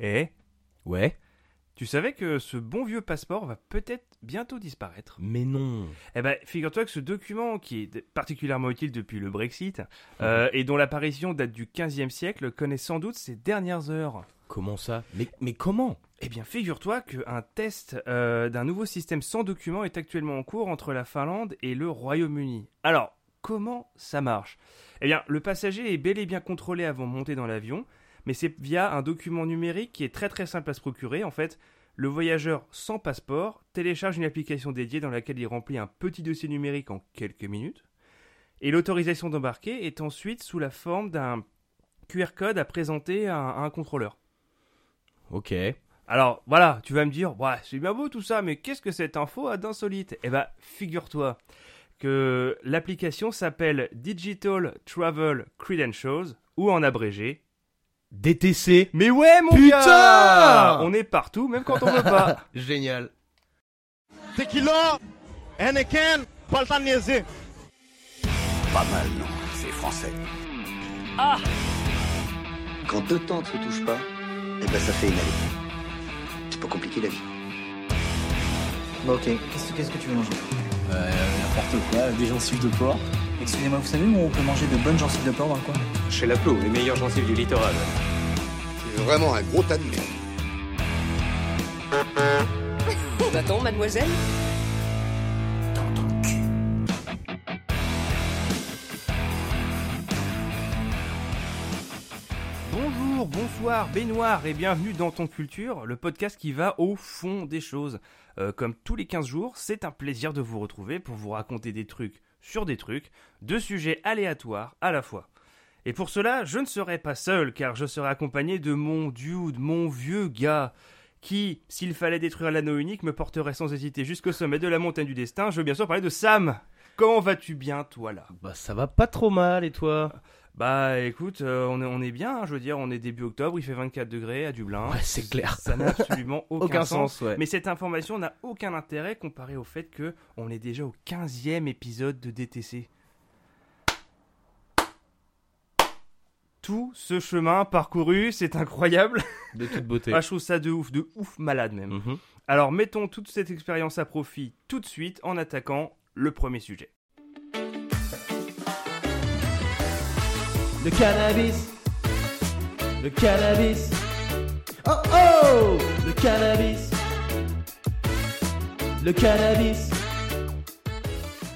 Eh Ouais. Tu savais que ce bon vieux passeport va peut-être bientôt disparaître Mais non. Eh ben, figure-toi que ce document, qui est particulièrement utile depuis le Brexit, euh, et dont l'apparition date du 15e siècle, connaît sans doute ses dernières heures. Comment ça? Mais, mais comment? Eh bien, figure-toi qu'un test euh, d'un nouveau système sans document est actuellement en cours entre la Finlande et le Royaume-Uni. Alors, comment ça marche? Eh bien, le passager est bel et bien contrôlé avant de monter dans l'avion, mais c'est via un document numérique qui est très très simple à se procurer. En fait, le voyageur sans passeport télécharge une application dédiée dans laquelle il remplit un petit dossier numérique en quelques minutes, et l'autorisation d'embarquer est ensuite sous la forme d'un QR code à présenter à un, à un contrôleur. Ok. Alors voilà, tu vas me dire, ouais, c'est bien beau tout ça, mais qu'est-ce que cette info a d'insolite? Eh ben, figure-toi que l'application s'appelle Digital Travel Credentials, ou en abrégé. DTC. Mais ouais, mon Putain gars On est partout, même quand on veut pas. Génial. Tequila, Henneken, pas le temps de niaiser. Pas mal, non C'est français. Quand deux temps ne se touchent pas, eh ben ça fait une année. C'est pas compliqué la vie. Bon, ok. Qu'est-ce qu'est-ce que tu veux manger? Euh, n'importe quoi, des gencives de porc. Excusez-moi, vous savez où on peut manger de bonnes gencives de porc dans le coin? Chez Laplo, les meilleures gencives du littoral. C'est vraiment un gros tas de merde. Va-t-on, mademoiselle Bonjour, bonsoir, baignoire et bienvenue dans Ton Culture, le podcast qui va au fond des choses. Euh, comme tous les 15 jours, c'est un plaisir de vous retrouver pour vous raconter des trucs sur des trucs, de sujets aléatoires à la fois. Et pour cela, je ne serai pas seul, car je serai accompagné de mon dude, mon vieux gars, qui, s'il fallait détruire l'anneau unique, me porterait sans hésiter jusqu'au sommet de la montagne du destin. Je veux bien sûr parler de Sam. Comment vas-tu bien, toi là? Bah ça va pas trop mal et toi? Bah écoute, euh, on, est, on est bien, hein, je veux dire, on est début octobre, il fait 24 degrés à Dublin. Ouais, c'est clair. Ça n'a absolument aucun, Aucun sens. sens, ouais. Mais cette information n'a aucun intérêt comparé au fait que on est déjà au 15e épisode de DTC. Tout ce chemin parcouru, c'est incroyable. De toute beauté. Ah, je trouve ça de ouf, de ouf malade même. Mhm. Alors mettons toute cette expérience à profit tout de suite en attaquant le premier sujet. Le cannabis. Le cannabis. Oh oh Le cannabis. Le cannabis.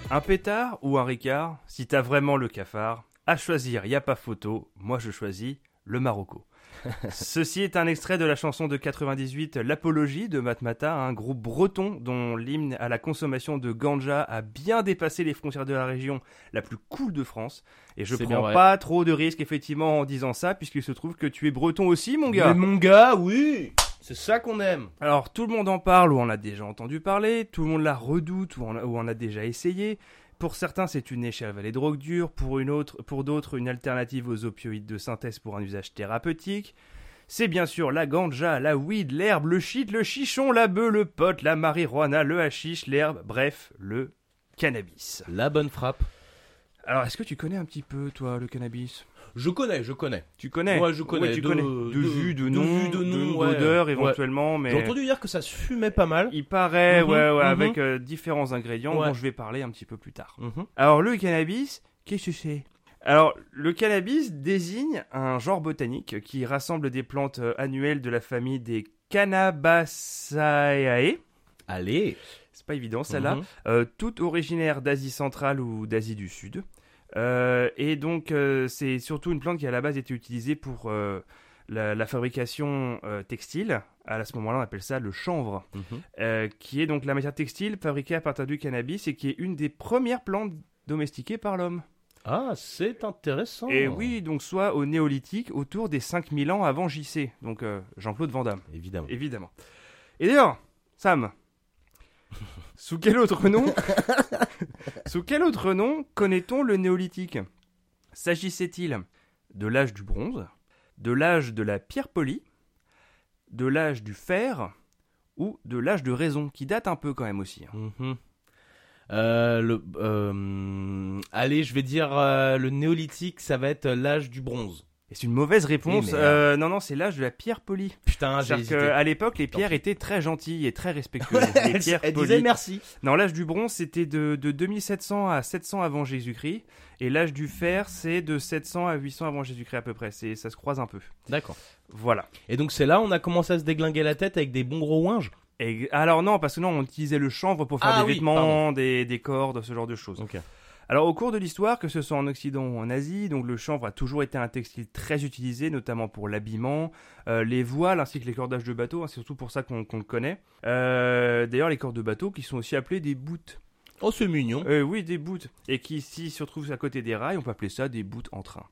Un pétard ou un ricard, si t'as vraiment le cafard, à choisir, y a pas photo, moi je choisis le Marocco. Ceci est un extrait de la chanson de 98 L'Apologie de Matmata, un groupe breton dont l'hymne à la consommation de ganja a bien dépassé les frontières de la région la plus cool de France. Et je prends pas trop de risques effectivement en disant ça, puisqu'il se trouve que tu es breton aussi mon gars. Mais mon gars, oui C'est ça qu'on aime. Alors tout le monde en parle ou en a déjà entendu parler, tout le monde la redoute ou en a, ou en a déjà essayé. Pour certains, c'est une échelle vers les drogues dures, pour une autre, pour d'autres, une alternative aux opioïdes de synthèse pour un usage thérapeutique. C'est bien sûr la ganja, la weed, l'herbe, le shit, le chichon, la bœuf, le pot, la marijuana, le hashish, l'herbe, bref, le cannabis. La bonne frappe. Alors, est-ce que tu connais un petit peu, toi, le cannabis? Je connais, je connais. Tu connais Ouais, je connais. Ouais, tu De- connais. De, de- vue, de nom, de nom, d'odeur Ouais. éventuellement, mais... J'ai entendu dire que ça se fumait pas mal. Il paraît, Mhm, ouais, ouais, mhm. avec euh, différents ingrédients dont je vais parler un petit peu plus tard. Mhm. Alors, le cannabis, qu'est-ce que c'est? Alors, le cannabis désigne un genre botanique qui rassemble des plantes euh, annuelles de la famille des Cannabaceae. Allez. C'est pas évident, celle-là. Euh, toutes originaires d'Asie centrale ou d'Asie du Sud. Euh, et donc, euh, c'est surtout une plante qui à la base était utilisée pour euh, la, la fabrication textile. À ce moment-là, on appelle ça le chanvre, Mhm. qui est donc la matière textile fabriquée à partir du cannabis et qui est une des premières plantes domestiquées par l'homme. Ah, c'est intéressant. Et oui, donc soit au néolithique, autour des 5000 ans avant JC, donc Jean-Claude Van Damme. Évidemment. Évidemment. Et d'ailleurs, Sam, sous quel autre nom connaît-on le néolithique? S'agissait-il de l'âge du bronze, de l'âge de la pierre polie, de l'âge du fer ou de l'âge de raison, qui date un peu quand même aussi. hein? Mhm. Euh, euh, allez, je vais dire euh, le néolithique, ça va être l'âge du bronze. Et c'est une mauvaise réponse. Eh. Euh, non, non, c'est l'âge de la pierre polie. Putain, j'ai hésité. qu'à l'époque, les pierres étaient très gentilles et très respectueuses. les Elle, pierres elle polies. disait merci. Non, l'âge du bronze, c'était de, de 2700 à 700 avant Jésus-Christ. Et l'âge du fer, c'est de 700 à 800 avant Jésus-Christ à peu près. C'est, ça se croise un peu. D'accord. Voilà. Et donc c'est là on a commencé à se déglinguer la tête avec des bons gros ouinges? Et, alors non, parce que non, on utilisait le chanvre pour faire Ah des oui, vêtements, des, des cordes, ce genre de choses. Ok. Alors au cours de l'histoire, que ce soit en Occident ou en Asie, donc le chanvre a toujours été un textile très utilisé, notamment pour l'habillement, euh, les voiles ainsi que les cordages de bateau. hein, c'est surtout pour ça qu'on, le connaît. Euh, d'ailleurs, les cordes de bateau qui sont aussi appelées des boutes. Oh c'est mignon. Euh, oui, des boutes. Et qui ici se retrouvent à côté des rails, on peut appeler ça des boutes en train.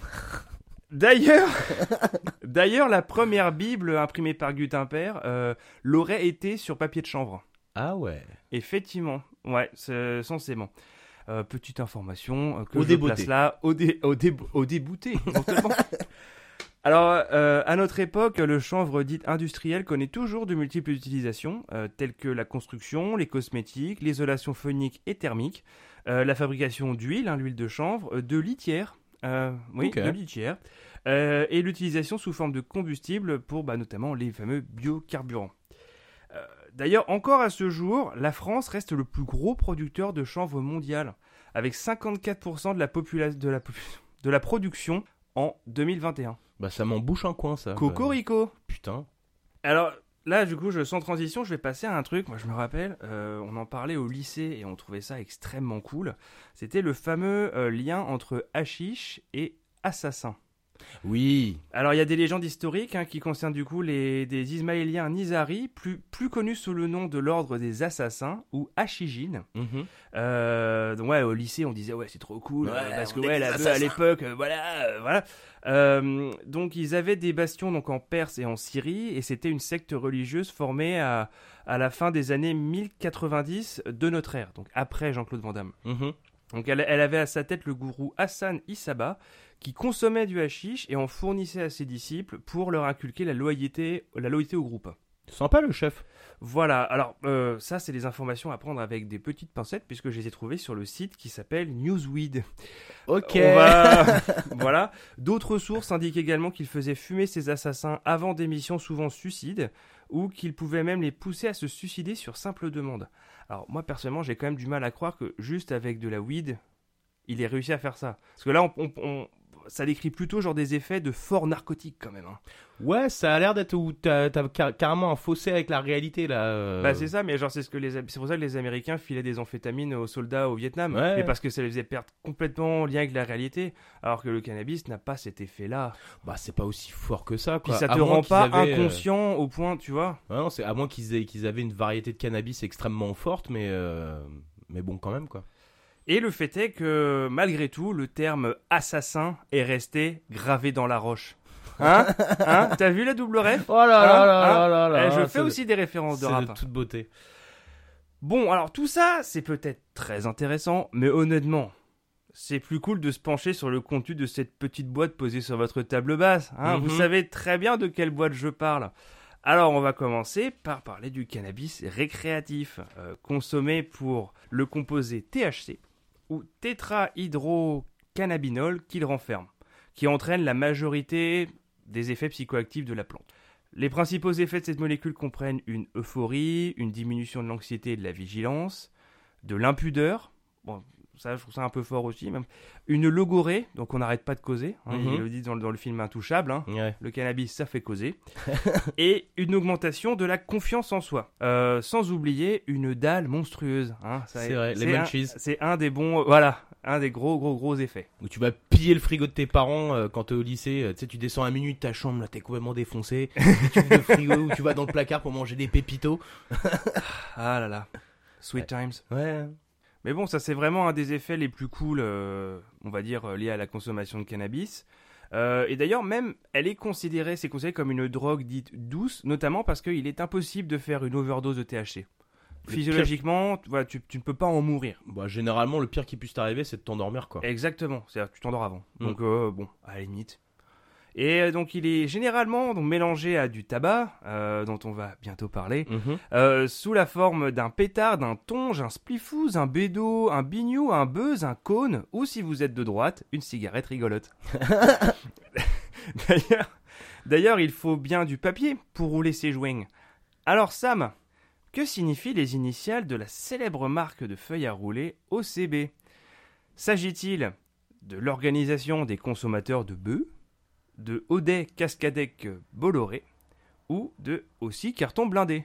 D'ailleurs, d'ailleurs, la première Bible imprimée par Gutenberg l'aurait été sur papier de chanvre. Ah ouais. Effectivement, ouais, c'est censément. Euh, petite information euh, que Au je débouté. place là, au, dé- au, dé- au débouté. Alors, euh, à notre époque, le chanvre dit industriel connaît toujours de multiples utilisations, euh, telles que la construction, les cosmétiques, l'isolation phonique et thermique, la fabrication d'huile, hein, l'huile de chanvre, de litière, oui, de litière, et l'utilisation sous forme de combustible pour bah, notamment les fameux biocarburants. D'ailleurs, encore à ce jour, la France reste le plus gros producteur de chanvre mondial, avec 54% de la, de, la, popu- de la production en 2021. Bah ça m'en bouche un coin ça. Cocorico Bah, putain. Alors là, du coup, je, sans transition, je vais passer à un truc. Moi, je me rappelle, euh, on en parlait au lycée et on trouvait ça extrêmement cool. C'était le fameux euh, lien entre hashish et assassin. Oui. Alors, il y a des légendes historiques hein, qui concernent du coup les, des Ismaéliens Nizari, plus, plus connus sous le nom de l'ordre des assassins ou Hashijin. Mhm. Euh, donc ouais, au lycée, on disait ouais, c'est trop cool Ouais, euh, parce que ouais, la à l'époque, euh, voilà, euh, voilà. Donc ils avaient des bastions donc en Perse et en Syrie et c'était une secte religieuse formée à, à la fin des années 1090 de notre ère, donc après Jean-Claude Van Damme. Mhm. Donc elle, elle avait à sa tête le gourou Hassan Issaba qui consommait du hashish et en fournissait à ses disciples pour leur inculquer la loyauté, la loyauté au groupe. Sympa le chef. Voilà, alors euh, ça c'est des informations à prendre avec des petites pincettes puisque je les ai trouvées sur le site qui s'appelle Newsweed. Ok. Va- voilà. D'autres sources indiquent également qu'il faisait fumer ses assassins avant des missions souvent suicides ou qu'il pouvait même les pousser à se suicider sur simple demande. Alors moi personnellement j'ai quand même du mal à croire que juste avec de la weed il ait réussi à faire ça. Parce que là on, on- on- ça décrit plutôt genre des effets de fort narcotique quand même. hein. Ouais, ça a l'air d'être où t'as t'as car- carrément un fossé avec la réalité là. euh. Bah c'est ça, mais genre c'est ce que les c'est pour ça que les Américains filaient des amphétamines aux soldats au Vietnam, Ouais. mais parce que ça les faisait perdre complètement en lien avec la réalité, alors que le cannabis n'a pas cet effet-là. Bah c'est pas aussi fort que ça. Puis Quoi. ça À te rend pas avaient, euh, inconscient au point, tu vois. ouais, non, c'est à moins qu'ils aient, qu'ils avaient une variété de cannabis extrêmement forte, mais euh, mais bon quand même quoi. Et le fait est que malgré tout, le terme assassin est resté gravé dans la roche. Hein Hein T'as vu la double ref Oh là là là là là là Eh, Je fais aussi des références de C'est rap. de toute beauté. Bon, alors tout ça, c'est peut-être très intéressant, mais honnêtement, c'est plus cool de se pencher sur le contenu de cette petite boîte posée sur votre table basse. hein. Mhm. Vous savez très bien de quelle boîte je parle. Alors, on va commencer par parler du cannabis récréatif, euh, consommé pour le composé THC, tétrahydrocannabinol qu'il renferme, qui entraîne la majorité des effets psychoactifs de la plante. Les principaux effets de cette molécule comprennent une euphorie, une diminution de l'anxiété et de la vigilance, de l'impudeur, ça je trouve ça un peu fort aussi, même, une logorée, donc on n'arrête pas de causer, hein, Mhm. ils le disent dans, le- dans le film Intouchable, hein, Ouais. le cannabis ça fait causer, et une augmentation de la confiance en soi, Euh, sans oublier une dalle monstrueuse. hein, C'est est- vrai, les munchies. C'est un des bons, euh, voilà, un des gros gros gros effets. Où tu vas piller le frigo de tes parents euh, quand t'es au lycée. euh, tu sais, tu descends à minuit de ta chambre, là t'es complètement défoncé. tu le frigo ou tu vas dans le placard pour manger des pépitos. Ah là là, sweet times. Ouais. Mais bon, ça c'est vraiment un des effets les plus cool, euh, on va dire, euh, liés à la consommation de cannabis. Euh, et d'ailleurs, même, elle est considérée, c'est considéré comme une drogue dite douce, notamment parce qu'il est impossible de faire une overdose de THC. Le Physiologiquement, tu- voilà, tu, tu ne peux pas en mourir. Bah, généralement, le pire qui puisse t'arriver, c'est de t'endormir, quoi. Exactement, c'est-à-dire que tu t'endors avant. Mm. Donc, euh, bon, à la limite. Et euh, donc il est généralement donc, mélangé à du tabac, euh, dont on va bientôt parler, Mhm. euh, sous la forme d'un pétard, d'un tonge, un spliffouze, un bédo, un bignou, un buzz, un cône, ou si vous êtes de droite, une cigarette rigolote. D'ailleurs, d'ailleurs, il faut bien du papier pour rouler ses joints. Alors Sam, que signifient les initiales de la célèbre marque de feuilles à rouler OCB S'agit-il de l'Organisation des consommateurs de bœufs, de Audet Cascadec Bolloré ou de aussi carton blindé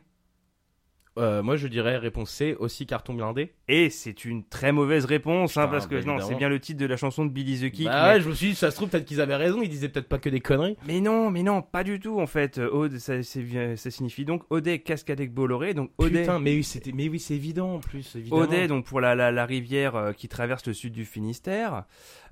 Euh, moi, je dirais réponse C, aussi carton blindé. Et c'est une très mauvaise réponse, hein, Putain, parce que bah, non, c'est bien le titre de la chanson de Billy the Kick. Bah mais... ouais, je me suis dit, ça se trouve, peut-être qu'ils avaient raison, ils disaient peut-être pas que des conneries. mais non, mais non, pas du tout en fait. Euh, Aude, ça, signifie donc Audet Cascadec Bolloré, donc Audet. Putain, mais oui, c'était, mais oui, c'est évident en plus, évidemment. Audet, donc pour la, la, la rivière euh, qui traverse le sud du Finistère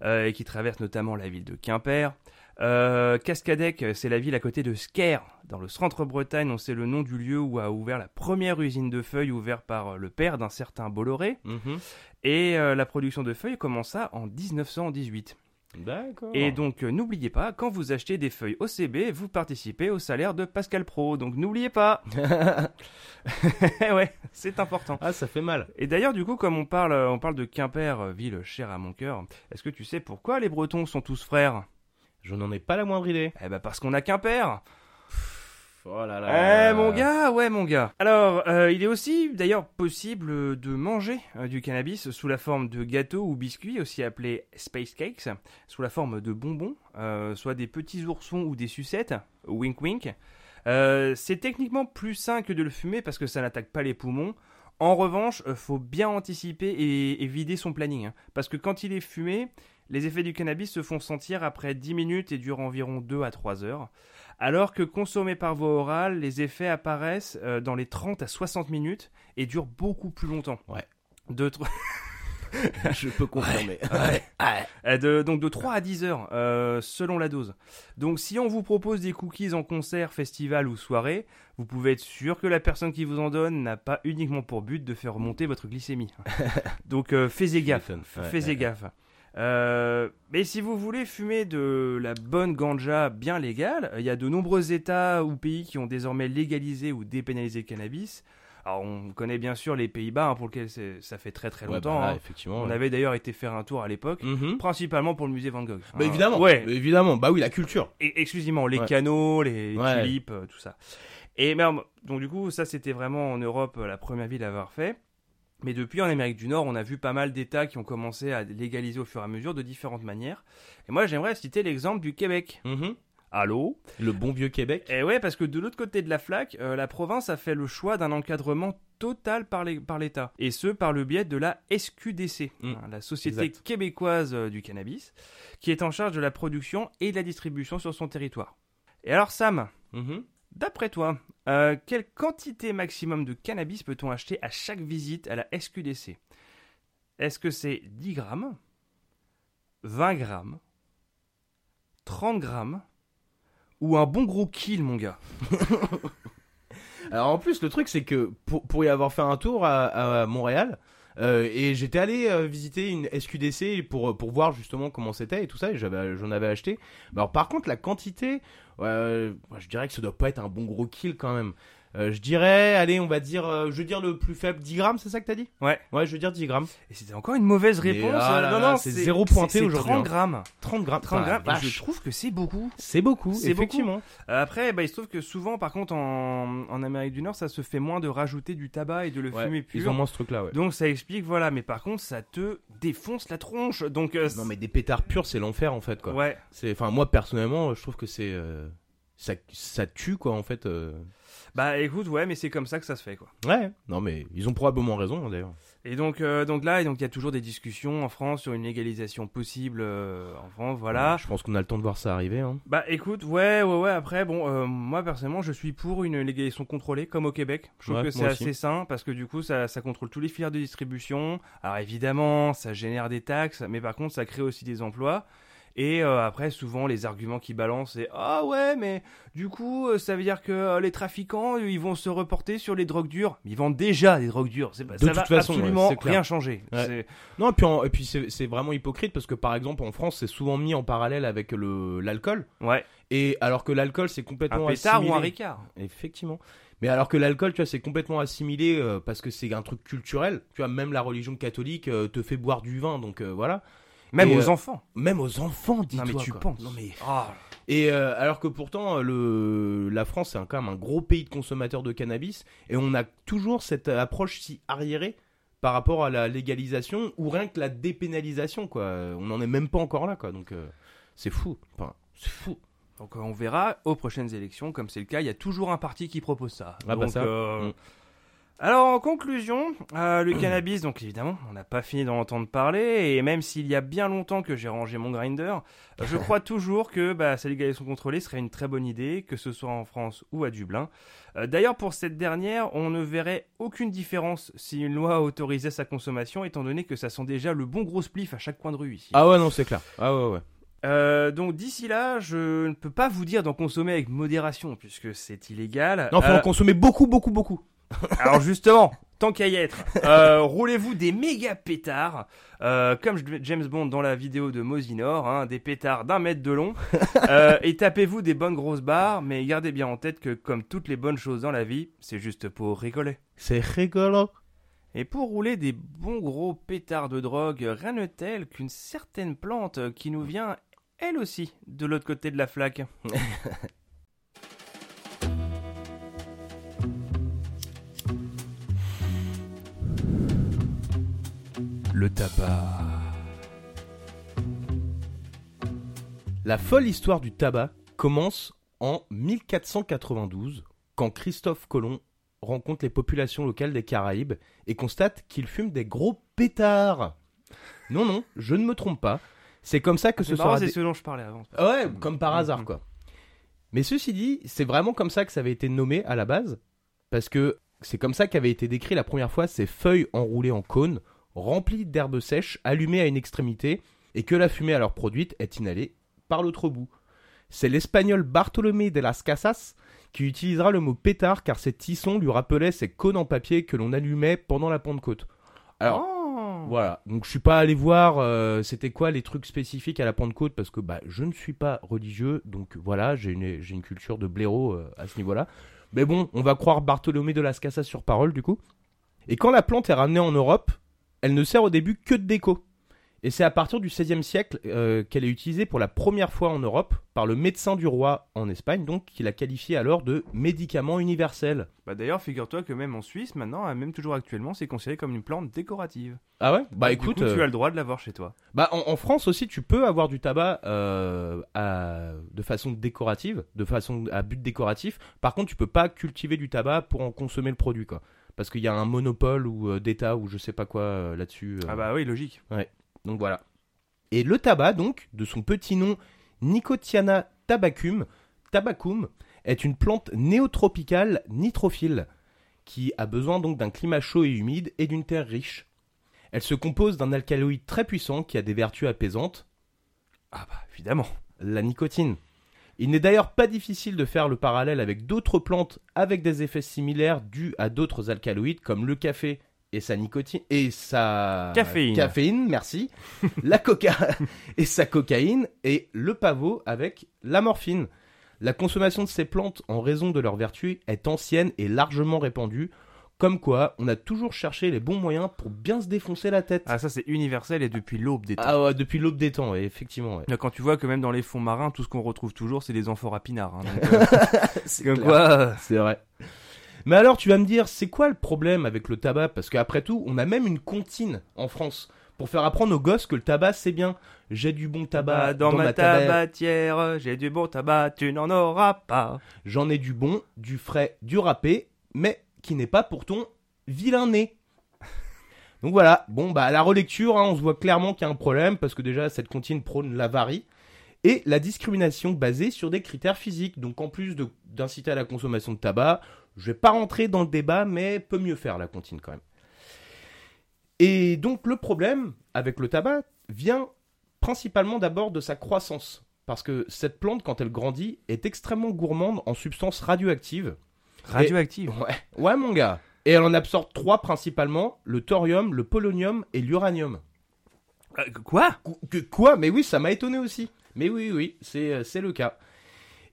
euh, et qui traverse notamment la ville de Quimper. Euh, Cascadec, euh, c'est la ville à côté de Sker, dans le centre-Bretagne. dont C'est le nom du lieu où a ouvert la première usine de feuilles ouverte par euh, le père d'un certain Bolloré. Mhm. Et euh, la production de feuilles commença en 1918. D'accord. Et donc euh, n'oubliez pas, quand vous achetez des feuilles OCB, vous participez au salaire de Pascal Pro. Donc n'oubliez pas. ouais, c'est important. Ah, ça fait mal. Et d'ailleurs, du coup, comme on parle, on parle de Quimper, ville chère à mon cœur, est-ce que tu sais pourquoi les Bretons sont tous frères? Je n'en ai pas la moindre idée. Eh ben parce qu'on a Quimper. Oh là là. Eh mon gars, ouais mon gars. Alors, euh, il est aussi d'ailleurs possible de manger euh, du cannabis sous la forme de gâteaux ou biscuits, aussi appelés space cakes, sous la forme de bonbons, euh, soit des petits oursons ou des sucettes, wink wink. C'est techniquement plus sain que de le fumer parce que ça n'attaque pas les poumons. En revanche, euh, faut bien anticiper et, et vider son planning, hein. parce que quand il est fumé, les effets du cannabis se font sentir après 10 minutes et durent environ 2 à 3 heures. Alors que consommé par voie orale, les effets apparaissent euh, dans les 30 à 60 minutes et durent beaucoup plus longtemps. Ouais. De, tr- Je peux confirmer. euh, de- donc de 3 à 10 heures, euh, selon la dose. Donc si on vous propose des cookies en concert, festival ou soirée, vous pouvez être sûr que la personne qui vous en donne n'a pas uniquement pour but de faire remonter votre glycémie. donc euh, faites gaffe. Faites ouais. gaffe. Euh, mais si vous voulez fumer de la bonne ganja bien légale, il y a de nombreux États ou pays qui ont désormais légalisé ou dépénalisé le cannabis. Alors on connaît bien sûr les Pays-Bas hein, pour lesquels c'est- ça fait très très Ouais, longtemps. bah là, hein. effectivement. On avait d'ailleurs été faire un tour à l'époque, Mhm. principalement pour le musée Van Gogh. Bah Hein. évidemment. Ouais, Bah, évidemment. Bah oui, la culture. et exclusivement les canaux, les Ouais. tulipes, euh, tout ça. Et merde, donc du coup, ça c'était vraiment en Europe euh, la première ville à avoir fait. Mais depuis en Amérique du Nord, on a vu pas mal d'États qui ont commencé à légaliser au fur et à mesure de différentes manières. Et moi, j'aimerais citer l'exemple du Québec. Mhm. Allô Le bon vieux Québec? Et ouais, parce que de l'autre côté de la flaque, euh, la province a fait le choix d'un encadrement total par l'État. Et ce, par le biais de la SQDC, Mm. hein, la Société Exact. québécoise euh, du cannabis, qui est en charge de la production et de la distribution sur son territoire. Et alors Sam, Mhm. d'après toi, euh, quelle quantité maximum de cannabis peut-on acheter à chaque visite à la SQDC Est-ce que c'est 10 grammes 20 grammes 30 grammes ou un bon gros kill, mon gars Alors en plus, le truc, c'est que pour, y avoir fait un tour à, Montréal, euh, et j'étais allé euh, visiter une SQDC pour, pour voir justement comment c'était et tout ça, et j'en avais acheté. Bah, alors par contre, la quantité, euh, moi, je dirais que ça doit pas être un bon gros kill quand même. Euh, je dirais, allez, on va dire, euh, je veux dire le plus faible, 10 grammes, c'est ça que t'as dit? Ouais. Ouais, je veux dire 10 grammes. Et c'était encore une mauvaise Mais réponse. ah là non, là, non, c'est zéro pointé c'est- aujourd'hui, 30 hein. grammes. 30 grammes. 30 Putain, grammes, et vache. je trouve que c'est beaucoup. C'est beaucoup, C'est beaucoup. effectivement. Euh, Après, bah, il se trouve que souvent, par contre, en, en Amérique du Nord, ça se fait moins de rajouter du tabac et de le Ouais, fumer pur. ils ont moins ce truc-là, ouais. Donc ça explique, voilà. Mais par contre, ça te défonce la tronche. Donc, euh, Non, mais des pétards purs, c'est l'enfer en fait, quoi. ouais. C'est, enfin, moi personnellement, je trouve que c'est, euh, ça, ça tue quoi en fait. euh. Bah écoute, ouais, mais c'est comme ça que ça se fait, quoi. Ouais. Non, mais ils ont probablement raison hein, d'ailleurs. Et donc, euh, donc là, et donc il y a toujours des discussions en France sur une légalisation possible euh, en France, voilà. Je pense qu'on a le temps de voir ça arriver. Hein. Bah écoute, ouais, ouais, ouais. Après, bon, euh, moi personnellement, je suis pour une légalisation contrôlée, comme au Québec. Je trouve Ouais, que c'est assez sain parce que du coup, ça, ça contrôle tous les filières de distribution. Alors évidemment, ça génère des taxes, mais par contre, ça crée aussi des emplois. Et euh, après, souvent, les arguments qui balancent, c'est ah ouais, mais du coup, euh, ça veut dire que euh, les trafiquants, ils vont se reporter sur les drogues dures. Ils vendent déjà des drogues dures. C'est pas, De ça toute va façon, absolument rien changer. Ouais. Non, et puis, en- et puis c'est, c'est vraiment hypocrite parce que par exemple en France, c'est souvent mis en parallèle avec le l'alcool. Ouais. Et alors que l'alcool, c'est complètement Un pétard ou un ricard Effectivement. Mais alors que l'alcool, tu vois, c'est complètement assimilé euh, parce que c'est un truc culturel. Tu vois, même la religion catholique euh, te fait boire du vin, donc euh, voilà. Même Et, aux euh, enfants. Même aux enfants, dis-toi. Non mais tu quoi. penses. Non mais. Ah, Et euh, alors que pourtant, le la France, c'est quand même un gros pays de consommateurs de cannabis, et on a toujours cette approche si arriérée par rapport à la légalisation ou rien que la dépénalisation, quoi. On n'en est même pas encore là, quoi. Donc euh, c'est fou. Enfin, c'est fou. Donc on verra aux prochaines élections, comme c'est le cas, il y a toujours un parti qui propose ça. Ah bah Donc, ça. euh, Mm. Alors en conclusion, euh, le cannabis, donc évidemment, on n'a pas fini d'en entendre parler, et même s'il y a bien longtemps que j'ai rangé mon grinder, je crois toujours que bah, sa légalisation contrôlée serait une très bonne idée, que ce soit en France ou à Dublin. Euh, D'ailleurs, pour cette dernière, on ne verrait aucune différence si une loi autorisait sa consommation, étant donné que ça sent déjà le bon gros spliff à chaque coin de rue ici. Ah ouais, non, c'est clair. Ah ouais, ouais. Euh, donc d'ici là, je ne peux pas vous dire d'en consommer avec modération puisque c'est illégal. Non, faut en consommer beaucoup, beaucoup, beaucoup. alors justement, tant qu'à y être, euh, roulez-vous des méga pétards, euh, comme James Bond dans la vidéo de Mosinor, hein, des pétards d'un mètre de long, euh, et tapez-vous des bonnes grosses barres, mais gardez bien en tête que comme toutes les bonnes choses dans la vie, c'est juste pour rigoler. C'est rigolo. Et pour rouler des bons gros pétards de drogue, rien de tel qu'une certaine plante qui nous vient, elle aussi, de l'autre côté de la flaque. Le tabac. La folle histoire du tabac commence en 1492 quand Christophe Colomb rencontre les populations locales des Caraïbes et constate qu'ils fument des gros pétards. Non, non, je ne me trompe pas. C'est comme ça que ce sera. c'est ce dont je parlais avant. Ouais, comme par hasard, Mhm. quoi. Mais ceci dit, c'est vraiment comme ça que ça avait été nommé à la base, parce que c'est comme ça qu'avait été décrit la première fois ces feuilles enroulées en cône, remplies d'herbes sèches, allumées à une extrémité, et que la fumée alors produite est inhalée par l'autre bout. C'est l'espagnol Bartolomé de las Casas qui utilisera le mot pétard car ces tissons lui rappelaient ces cônes en papier que l'on allumait pendant la Pentecôte. Alors, Oh. voilà, donc je suis pas allé voir euh, c'était quoi les trucs spécifiques à la Pentecôte parce que bah je ne suis pas religieux, donc voilà, j'ai une, j'ai une culture de blaireau euh, à ce niveau-là. Mais bon, on va croire Bartholomé de las Casas sur parole du coup. Et quand la plante est ramenée en Europe, elle ne sert au début que de déco. Et c'est à partir du XVIe siècle euh, qu'elle est utilisée pour la première fois en Europe par le médecin du roi en Espagne, donc qui l'a qualifiée alors de médicament universel. Bah d'ailleurs, figure-toi que même en Suisse, maintenant, euh, même toujours actuellement, c'est considéré comme une plante décorative. Ah ouais? Bah Du écoute, coup, tu euh, as le droit de l'avoir chez toi. Bah, en, en France aussi, tu peux avoir du tabac euh, à- de façon décorative, de façon à but décoratif. Par contre, tu peux pas cultiver du tabac pour en consommer le produit, quoi. Parce qu'il y a un monopole ou euh, d'État ou je sais pas quoi euh, là-dessus. euh. Ah bah oui, logique. Donc voilà. Et le tabac, donc, de son petit nom Nicotiana tabacum, tabacum, est une plante néotropicale nitrophile qui a besoin donc d'un climat chaud et humide et d'une terre riche. Elle se compose d'un alcaloïde très puissant qui a des vertus apaisantes, Ah bah évidemment. la nicotine. Il n'est d'ailleurs pas difficile de faire le parallèle avec d'autres plantes avec des effets similaires dus à d'autres alcaloïdes comme le café et sa nicotine et sa Caféine. caféine, merci, la coca et sa cocaïne et le pavot avec la morphine. La consommation de ces plantes en raison de leurs vertus est ancienne et largement répandue, comme quoi on a toujours cherché les bons moyens pour bien se défoncer la tête. Ah ça c'est universel et depuis l'aube des temps. Ah ouais, depuis l'aube des temps, ouais, effectivement. ouais. Quand tu vois que même dans les fonds marins, tout ce qu'on retrouve toujours, c'est des pinard. hein, euh, comme clair. quoi, euh, C'est vrai. Mais alors, tu vas me dire, c'est quoi le problème avec le tabac? Parce qu'après tout, on a même une comptine en France pour faire apprendre aux gosses que le tabac c'est bien. J'ai du bon tabac bah, dans, ma tabatière, j'ai du bon tabac, tu n'en auras pas. J'en ai du bon, du frais, du râpé, mais qui n'est pas pour ton vilain nez. Donc voilà, bon bah à la relecture, hein, on se voit clairement qu'il y a un problème parce que déjà cette comptine prône l'avarie et la discrimination basée sur des critères physiques. Donc en plus d'inciter à la consommation de tabac, je vais pas rentrer dans le débat, mais peut mieux faire la comptine quand même. Et donc le problème avec le tabac vient principalement d'abord de sa croissance. Parce que cette plante, quand elle grandit, est extrêmement gourmande en substances radioactives. Radioactive. Ouais, ouais mon gars. Et elle en absorbe trois principalement, le thorium, le polonium et l'uranium. Euh, quoi? Qu- quoi? Mais oui, ça m'a étonné aussi. Mais oui, oui, c'est euh, c'est le cas.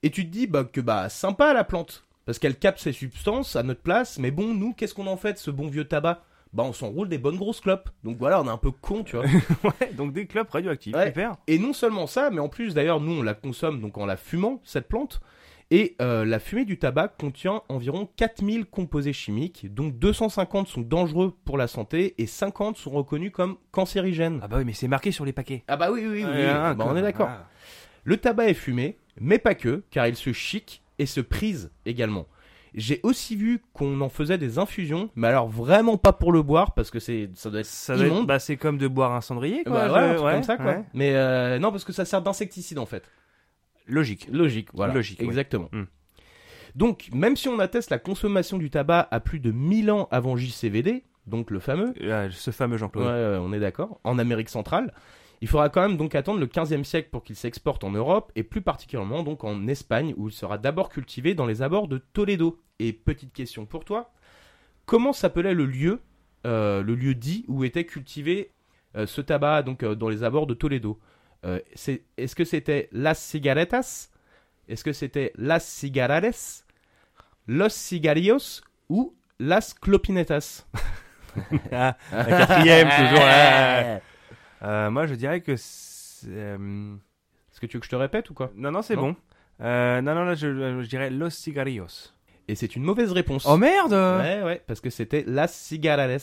Et tu te dis bah, que bah sympa la plante, parce qu'elle capte ses substances à notre place, mais bon, nous, qu'est-ce qu'on en fait de ce bon vieux tabac? Bah on s'enroule des bonnes grosses clopes. Donc voilà, on est un peu con, tu vois. Ouais, donc des clopes radioactives, Ouais. super. Et non seulement ça, mais en plus d'ailleurs, nous on la consomme donc en la fumant, cette plante. Et euh, la fumée du tabac contient environ 4000 composés chimiques, dont 250 sont dangereux pour la santé et 50 sont reconnus comme cancérigènes. Ah bah oui, mais c'est marqué sur les paquets. Ah bah oui, oui, oui, oui, Ouais, hein, bah, on est d'accord. Ah. Le tabac est fumé, mais pas que, car il se chic et se prise également. J'ai aussi vu qu'on en faisait des infusions, mais alors vraiment pas pour le boire, parce que c'est, ça doit être Ça doit être- bah, c'est comme de boire un cendrier, quoi. Bah je- voilà, un truc ouais, comme ça, quoi. ouais. Mais euh, non, parce que ça sert d'insecticide en fait. Logique. Logique, voilà. Logique. Exactement. Hmm. Donc, même si on atteste la consommation du tabac à plus de 1000 ans avant JCVD, donc le fameux, Euh, ce fameux Jean-Claude. ouais, on est d'accord, en Amérique centrale, il faudra quand même donc attendre le 15e siècle pour qu'il s'exporte en Europe, et plus particulièrement donc en Espagne, où il sera d'abord cultivé dans les abords de Toledo. Et petite question pour toi, comment s'appelait le lieu, euh, le lieu dit où était cultivé euh, ce tabac donc dans les abords de Toledo? Euh, Est-ce que c'était Las Cigaretas? Est-ce que c'était Las Cigarales Los Cigarios ou Las Clopinetas? Ah, la quatrième, toujours. là. Euh, moi, je dirais que c'est... euh, Est-ce que tu veux que je te répète ou quoi? Non, non, c'est Non? bon. Euh, non, non, là, je, je dirais Los Cigarrillos. Et c'est une mauvaise réponse. Oh merde Ouais, ouais, parce que c'était Las Cigarales.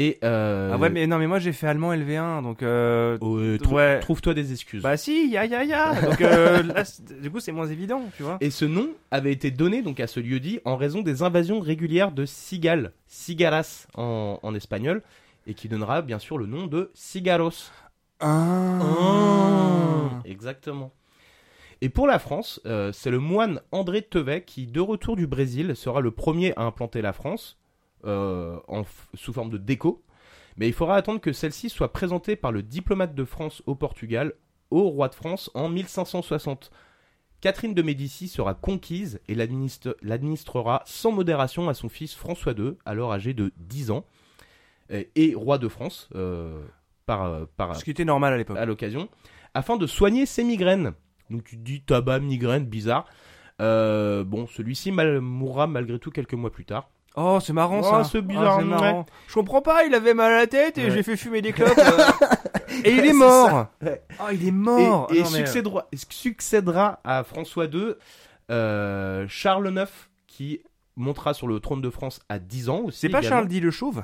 Et euh... Ah ouais, mais non, mais moi, j'ai fait allemand LV1, donc... Euh... trou- ouais. Trouve-toi des excuses. Bah si, ya, ya, ya Donc, euh, là, du coup, c'est moins évident, tu vois. Et ce nom avait été donné donc à ce lieu-dit en raison des invasions régulières de cigales, cigaras en, en espagnol, et qui donnera bien sûr le nom de cigarros. Ah. Exactement. Et pour la France, euh, c'est le moine André Tevet qui, de retour du Brésil, sera le premier à implanter la France en f- sous forme de déco. Mais il faudra attendre que celle-ci soit présentée par le diplomate de France au Portugal au roi de France en 1560. Catherine de Médicis sera conquise et l'administre- l'administrera sans modération à son fils François II, alors âgé de 10 ans, et, et roi de France euh, par, euh, par, Ce qui était normal à l'époque. à l'occasion, afin de soigner ses migraines. Donc tu te dis tabac, migraine, bizarre. Euh, bon, celui-ci mal- mourra malgré tout quelques mois plus tard. Oh, c'est marrant, Oh, ça. c'est bizarre, Ah, marrant. Je comprends pas, il avait mal à la tête et Ouais. j'ai fait fumer des clopes. euh, et il est mort Ouais. Oh, il est mort et et Ah, mais- succédera, succédera à François II euh, Charles IX, qui montera sur le trône de France à 10 ans aussi. C'est pas. Charles dit le chauve?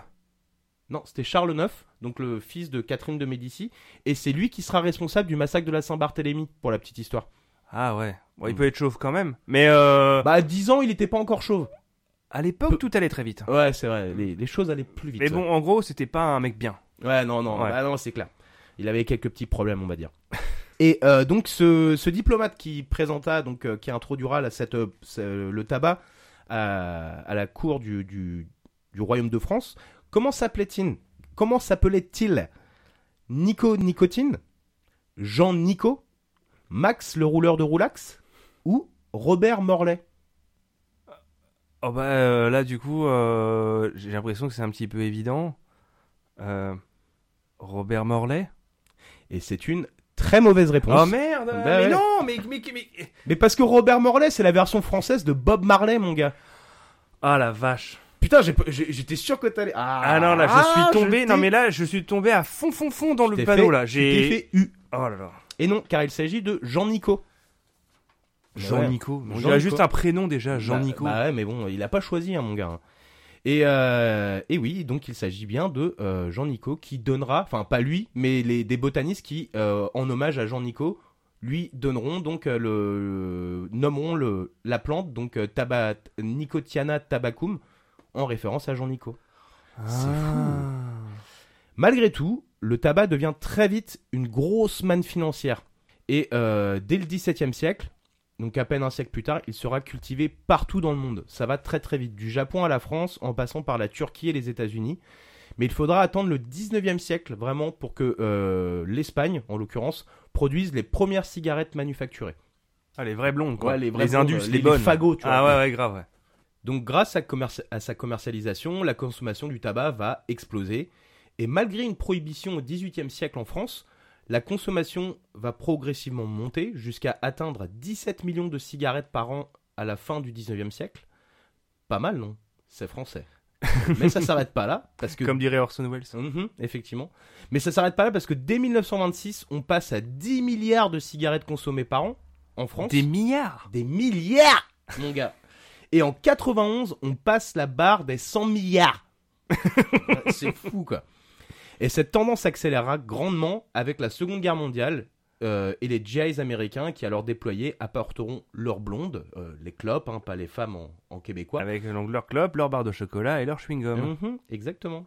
Non, c'était Charles IX, donc le fils de Catherine de Médicis, et c'est lui qui sera responsable du massacre de la Saint-Barthélemy, pour la petite histoire. Ah ouais. Bon, il Mm. peut être chauve quand même. Mais euh, Bah à 10 ans, il était pas encore chauve. À l'époque, tout allait très vite. Ouais, c'est vrai, les, les choses allaient plus vite. Mais ouais. bon, en gros, c'était pas un mec bien. Ouais, non, non, Ouais. bah non, c'est clair. Il avait quelques petits problèmes, on va dire. Et euh, donc, ce, ce diplomate qui présenta, donc, euh, qui introduira la- cette, euh, le tabac à, à la cour du, du, du royaume de France, comment s'appelait-il Comment s'appelait-il Nico Nicotine Jean Nico Max le rouleur de Roulax Ou Robert Morlaix? Oh bah euh, là, du coup, euh, j'ai l'impression que c'est un petit peu évident. Euh, Robert Morlaix Et c'est une très mauvaise réponse. Oh merde Bah Mais ouais. non mais, mais, mais- Mais parce que Robert Morlaix, c'est la version française de Bob Marley, mon gars. Ah la vache Putain, j'ai- j'ai- j'étais sûr que t'allais. Ah, Ah non, là, je ah, suis tombé... t'ai- Non mais là, je suis tombé à fond, fond, fond dans le panneau, fait- là. J'ai... fait U. Oh là là. Et non, car il s'agit de Jean Nico. Jean Ouais. Nico. Jean dirait Nico. juste un prénom déjà, Jean Bah- Nico. Bah ouais, mais bon, il a pas choisi, hein, mon gars. Et, euh, et oui, donc il s'agit bien de euh, Jean Nico qui donnera, enfin pas lui, mais les, des botanistes qui, euh, en hommage à Jean Nico, lui donneront donc euh, le, nommeront le, la plante donc euh, tabat, Nicotiana tabacum en référence à Jean Nico. C'est Ah. Malgré tout, le tabac devient très vite une grosse manne financière. Et euh, dès le XVIIe siècle, donc à peine un siècle plus tard, il sera cultivé partout dans le monde. Ça va très très vite, du Japon à la France, en passant par la Turquie et les États-Unis. Mais il faudra attendre le 19e siècle vraiment pour que euh, l'Espagne, en l'occurrence, produise les premières cigarettes manufacturées. Ah, les vraies blondes, quoi. Ouais, les vraies blondes, indus, les- les, les bonnes. fagots, tu vois. Ah ouais, ouais, grave, ouais. Donc grâce à, à sa commercialisation, la consommation du tabac va exploser. Et malgré une prohibition au XVIIIe siècle en France, La consommation va progressivement monter jusqu'à atteindre 17 millions de cigarettes par an à la fin du 19e siècle. Pas mal, non? C'est français. Mais ça s'arrête pas là, parce que Comme dirait Orson Welles. Mhm, effectivement. Mais ça s'arrête pas là parce que dès 1926, on passe à 10 milliards de cigarettes consommées par an en France. Des milliards? Des milliards, mon gars. Et en 91, on passe la barre des 100 milliards. C'est fou, quoi. Et cette tendance accélérera grandement avec la Seconde Guerre mondiale euh, et les GIs américains qui, alors déployés, apporteront leurs blondes, euh, les clopes, hein, pas les femmes en, en québécois. Avec donc leur clope, leur barre de chocolat et leur chewing-gum. Mhm, exactement.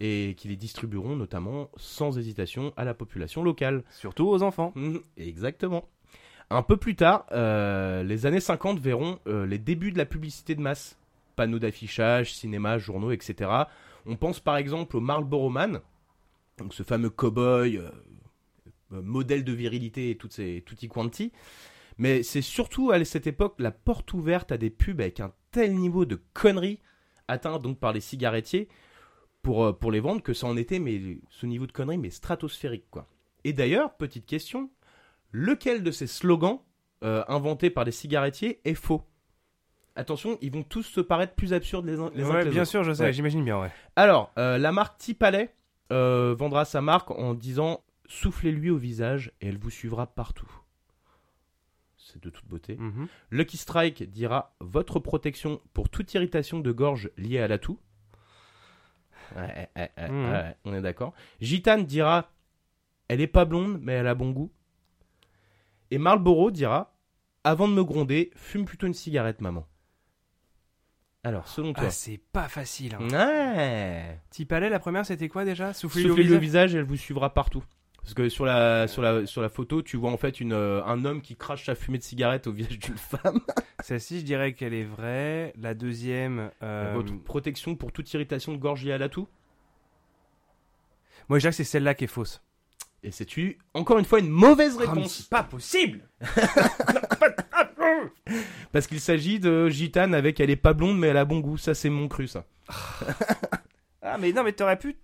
Et qui les distribueront notamment sans hésitation à la population locale. Surtout aux enfants. Mhm, exactement. Un peu plus tard, euh, les années 50 verront les débuts de la publicité de masse. Panneaux d'affichage, cinéma, journaux, etc. On pense par exemple au Marlboro Man, donc ce fameux cow-boy, euh, euh, modèle de virilité et toutes ces tutti quanti. Mais c'est surtout à cette époque la porte ouverte à des pubs avec un tel niveau de conneries atteint donc par les cigarettiers pour, euh, pour les vendre que ça en était mais ce niveau de conneries mais stratosphérique quoi. Et d'ailleurs, petite question, lequel de ces slogans euh, inventés par les cigarettiers est faux? Attention, ils vont tous se paraître plus absurdes les uns, les uns que Ouais, les bien autres. sûr, je sais, Ouais. j'imagine bien, ouais. Alors, euh, la marque Tipalais euh, vendra sa marque en disant Soufflez-lui au visage et elle vous suivra partout. C'est de toute beauté. Mhm. Lucky Strike dira Votre protection pour toute irritation de gorge liée à la toux. Ouais, ouais, ouais, Mhm. on est d'accord. Gitane dira Elle est pas blonde, mais elle a bon goût. Et Marlboro dira Avant de me gronder, fume plutôt une cigarette, maman. Alors, selon toi. Ah, c'est pas facile. Hein. ouais palais, la première, c'était quoi déjà? Souffler Soufflez-lui au visage, elle vous suivra partout. Parce que sur la, sur la, sur la photo, tu vois en fait une, euh, un homme qui crache sa fumée de cigarette au visage d'une femme. Celle-ci, je dirais qu'elle est vraie. La deuxième, euh, Votre protection pour toute irritation de gorge liée à la toux. moi je dirais que c'est celle-là qui est fausse. Et c'est tu encore une fois une mauvaise Ah, réponse? c'est pas possible Parce qu'il s'agit de gitane avec elle est pas blonde mais elle a bon goût. Ça c'est mon cru ça. Ah, mais non, mais t'aurais pu.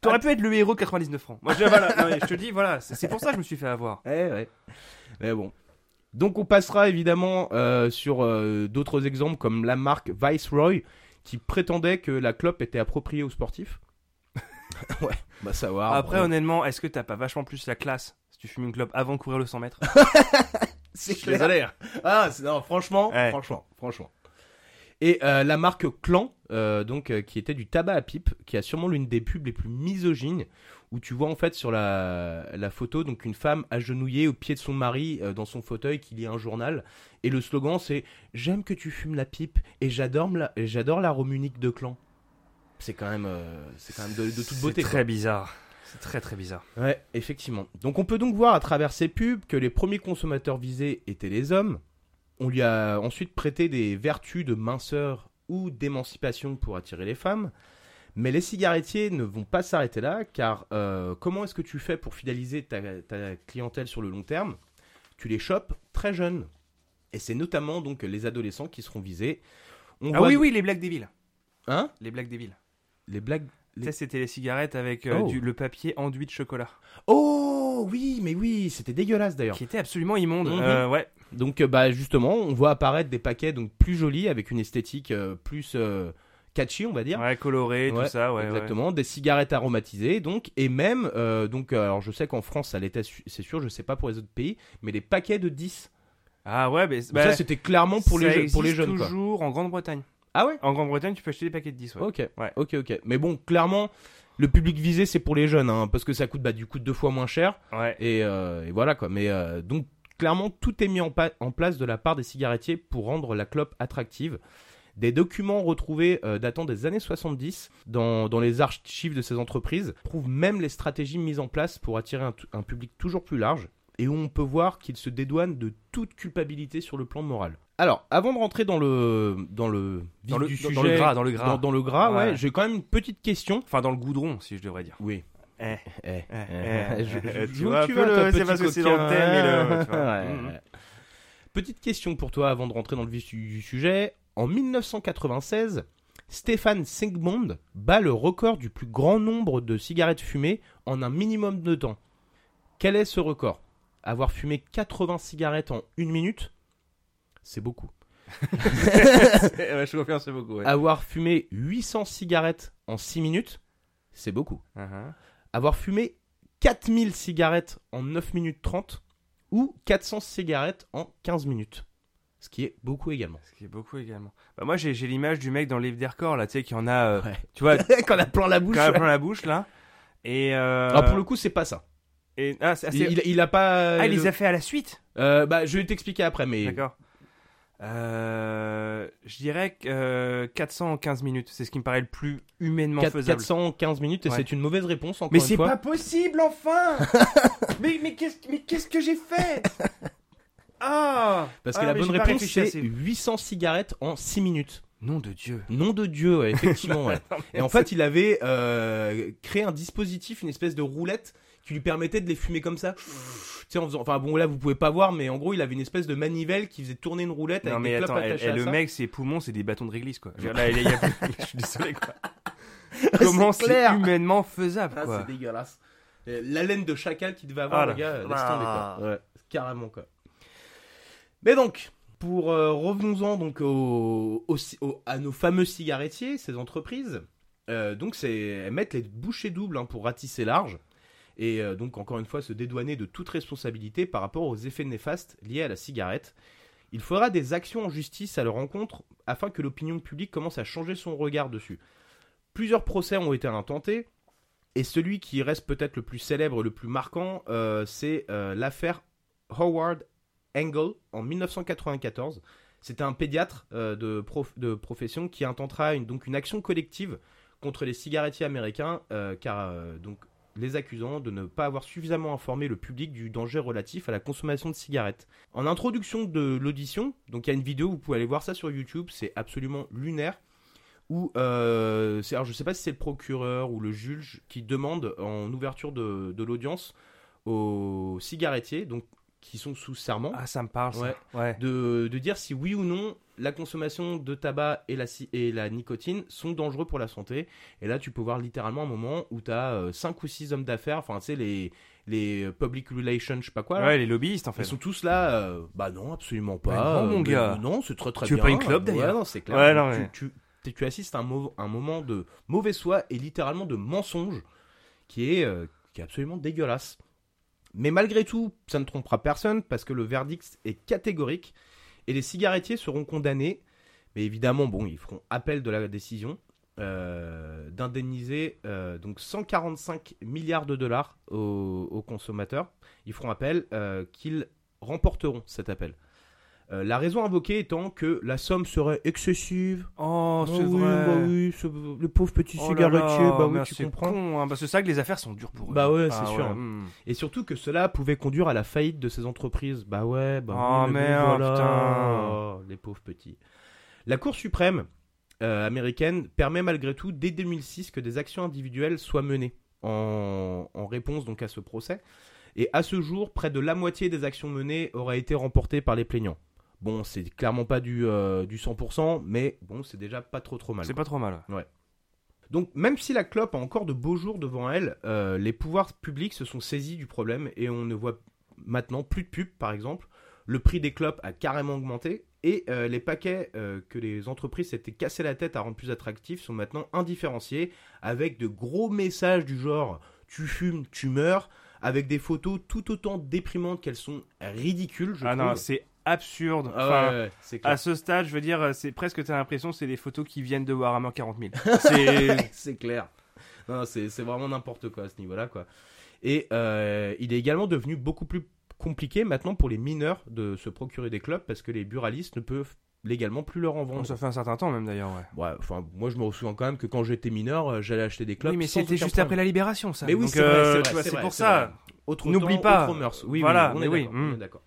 T'aurais pu être le héros de 99 francs. Moi, je, voilà, non, mais je te dis, voilà, c'est c'est pour ça que je me suis fait avoir. Ouais, ouais. Mais bon. Donc on passera évidemment euh, sur euh, d'autres exemples comme la marque Viceroy qui prétendait que la clope était appropriée aux sportifs. ouais, bah savoir. Après, bon. honnêtement, est-ce que t'as pas vachement plus la classe si tu fumes une clope avant de courir le 100 mètres c'est clair. Ah, c'est- non, franchement, Ouais. franchement, franchement. Et euh, la marque Clan, euh, donc euh, qui était du tabac à pipe, qui a sûrement l'une des pubs les plus misogynes, où tu vois en fait sur la, la photo donc une femme agenouillée au pied de son mari euh, dans son fauteuil qui lit un journal, et le slogan c'est j'aime que tu fumes la pipe et j'adore la, j'adore la romunique de Clan. C'est quand même, euh, c'est quand même de, de toute beauté. C'est quoi. très bizarre. C'est très très bizarre. Ouais, effectivement. Donc on peut donc voir à travers ces pubs que les premiers consommateurs visés étaient les hommes. On lui a ensuite prêté des vertus de minceur ou d'émancipation pour attirer les femmes. Mais les cigarettiers ne vont pas s'arrêter là, car euh, comment est-ce que tu fais pour fidéliser ta, ta clientèle sur le long terme? Tu les chopes très jeunes. Et c'est notamment donc les adolescents qui seront visés. On Ah voit- oui, oui, les Black Devil. Hein? Les Black Devil. Les blagues. Sais, c'était les cigarettes avec euh, Oh. du- le papier enduit de chocolat. Oh oui, mais oui, c'était dégueulasse d'ailleurs. Qui était absolument immonde. Mhm. Euh, ouais. Donc euh, bah justement, on voit apparaître des paquets donc plus jolis avec une esthétique plus catchy, on va dire. Ouais, coloré, Ouais, tout ça, ouais. exactement, des cigarettes aromatisées donc et même euh, donc alors je sais qu'en France ça l'était c'est sûr, je sais pas pour les autres pays, mais des paquets de 10. ouais. Ah ouais, mais bah, ça c'était clairement pour les ça pour les jeunes quoi. toujours en Grande-Bretagne. Ah ouais En Grande-Bretagne, tu peux acheter des paquets de 10, ouais. OK. Ouais. OK OK. Mais bon, clairement le public visé c'est pour les jeunes hein, parce que ça coûte bah du coup deux fois moins cher Ouais. et, euh, et voilà quoi. Mais euh, donc clairement tout est mis en, place de la part des cigarettiers pour rendre la clope attractive. Des documents retrouvés euh, datant des années 70 dans, dans les archives de ces entreprises prouvent même les stratégies mises en place pour attirer un, un public toujours plus large et où on peut voir qu'ils se dédouanent de toute culpabilité sur le plan moral. Alors, avant de rentrer dans le dans le Dans le, du dans- sujet, dans le gras, dans le gras. dans, dans le gras, ouais, Ouais. j'ai quand même une petite question. Enfin, dans le goudron, si je devrais dire. Oui. Eh. Eh, eh, eh, je- je- tu vois un tu le- c'est petit parce que c'est dans le thème et le- tu vois. Ouais, Mhm. ouais. Petite question pour toi avant de rentrer dans le vif du du sujet. En 1996, Stéphane Sigmund bat le record du plus grand nombre de cigarettes fumées en un minimum de temps. Quel est ce record? Avoir fumé 80 cigarettes en une minute, c'est beaucoup. Ouais, je confirme, c'est beaucoup. ouais. Avoir fumé 800 cigarettes en 6 minutes, c'est beaucoup. Uh-huh. Avoir fumé 4000 cigarettes en 9 minutes 30 ou 400 cigarettes en 15 minutes. Ce qui est beaucoup également. Ce qui est beaucoup également. Bah, moi, j'ai l'image du mec dans le livre des records, là, tu sais, qui en a. euh, Ouais. Tu vois, a plein la bouche. quand il a ouais. plein la bouche, là. Et. Euh, Alors pour le coup, c'est pas ça. et- ah, c'est- Il, c'est- il- il a pas. ah, il le- les a fait à la suite? Euh, bah, je vais t'expliquer après, mais. D'accord. Euh, je dirais que euh, 400 en 15 minutes, c'est ce qui me paraît le plus humainement Quatre- faisable. 415 minutes et Ouais. c'est une mauvaise réponse encore Mais c'est pas possible, enfin Mais, mais qu'est-ce que j'ai fait? Ah Parce que Ah, la mais bonne réponse c'est assez. 800 cigarettes en 6 minutes. Nom de Dieu. Nom de Dieu, ouais, effectivement. ouais. Et en fait, il avait euh, créé un dispositif, une espèce de roulette qui lui permettait de les fumer comme ça. Tu sais, en faisant... Enfin bon, là vous pouvez pas voir, mais en gros, il avait une espèce de manivelle qui faisait tourner une roulette Non avec mais des attends, elle- elle- à le ça. mec, ses poumons, c'est des bâtons de réglisse quoi. Je là, il y a- je suis désolé quoi. C'est Comment c'est humainement faisable Ah, quoi c'est dégueulasse. Laine de chacal qu'il devait avoir, Ah le gars, laisse tomber quoi. Ah. Ouais, carrément quoi. Mais donc, pour euh, revenons-en donc au, au- au- à nos fameux cigarettiers, ces entreprises. euh, donc c'est elles mettent les bouchées doubles hein, pour ratisser large et euh, donc encore une fois se dédouaner de toute responsabilité par rapport aux effets néfastes liés à la cigarette. Il faudra des actions en justice à leur encontre afin que l'opinion publique commence à changer son regard dessus. Plusieurs procès ont été intentés et celui qui reste peut-être le plus célèbre, le plus marquant, euh, c'est euh, l'affaire Howard Engel en 1994. C'était un pédiatre de, prof- de profession qui intentera une, donc une action collective contre les cigarettiers américains, car donc les accusant de ne pas avoir suffisamment informé le public du danger relatif à la consommation de cigarettes. En introduction de l'audition, donc il y a une vidéo, vous pouvez aller voir ça sur YouTube, c'est absolument lunaire. Où, euh, c'est- alors je sais pas si c'est le procureur ou le juge qui demande en ouverture de, de l'audience aux cigarettiers, donc qui sont sous serment, Ah ça me parle ça. Ouais. Ouais. de, de dire si oui ou non la consommation de tabac et la, et la nicotine sont dangereux pour la santé. Et là, tu peux voir littéralement un moment où tu as 5 ou 6 hommes d'affaires, enfin, tu sais, les, les public relations, je sais pas quoi. Ouais, les lobbyistes en fait. Ils sont tous là, euh, bah non, absolument pas. Bah non, mon mais gars. Non, c'est très très Tu veux bien. pas une clope, d'ailleurs Ouais, non, c'est clair. Ouais, non, tu, mais- tu, tu- tu assistes à un, un moment de mauvaise foi et littéralement de mensonge qui est, euh, qui est absolument dégueulasse. Mais malgré tout, ça ne trompera personne parce que le verdict est catégorique et les cigarettiers seront condamnés. Mais évidemment, bon, ils feront appel de la décision euh, d'indemniser euh, donc 145 milliards de dollars aux, consommateurs. Ils feront appel euh, qu'ils remporteront cet appel. Euh, la raison invoquée étant que la somme serait excessive. Oh, Ah c'est oui, vrai. bah oui, ce- le pauvre petit Oh cigarettier, bah oui, tu c'est comprends. con, hein, parce que c'est vrai que les affaires sont dures pour eux. Bah ouais, Ah c'est sûr. hmm. Et surtout que cela pouvait conduire à la faillite de ces entreprises. Bah ouais, bah Oh, merde, voilà. putain. Oh, les pauvres petits. La Cour suprême euh, américaine permet malgré tout dès 2006 que des actions individuelles soient menées en, en réponse donc à ce procès. Et à ce jour, près de la moitié des actions menées auraient été remportées par les plaignants. Bon, c'est clairement pas du, euh, du 100%, mais bon, c'est déjà pas trop trop mal. C'est pas trop mal. Donc, même si la clope a encore de beaux jours devant elle, euh, les pouvoirs publics se sont saisis du problème et on ne voit maintenant plus de pubs, par exemple. Le prix des clopes a carrément augmenté et euh, les paquets euh, que les entreprises s'étaient cassé la tête à rendre plus attractifs sont maintenant indifférenciés avec de gros messages du genre tu fumes, tu meurs, avec des photos tout autant déprimantes qu'elles sont ridicules. Je ah non, c'est absurde. Ah Enfin, ouais, ouais, c'est clair. À ce stade, je veux dire, c'est presque t'as l'impression c'est des photos qui viennent de Warhammer 40 000. C'est clair. Non, c'est vraiment n'importe quoi à ce niveau-là, quoi. Et euh, il est également devenu beaucoup plus compliqué maintenant pour les mineurs de se procurer des clubs parce que les buralistes ne peuvent légalement plus leur en vendre. ça fait un certain temps même d'ailleurs, ouais. Ouais, enfin, moi je me souviens quand même que quand j'étais mineur, euh, j'allais acheter des clubs. oui, mais c'était juste après la libération, ça. Mais oui, c'est vrai, euh, pour ça. vrai. Autre N'oublie pas. autre mœurs. Oui, Voilà, oui, on mais est oui, hmm. on est d'accord.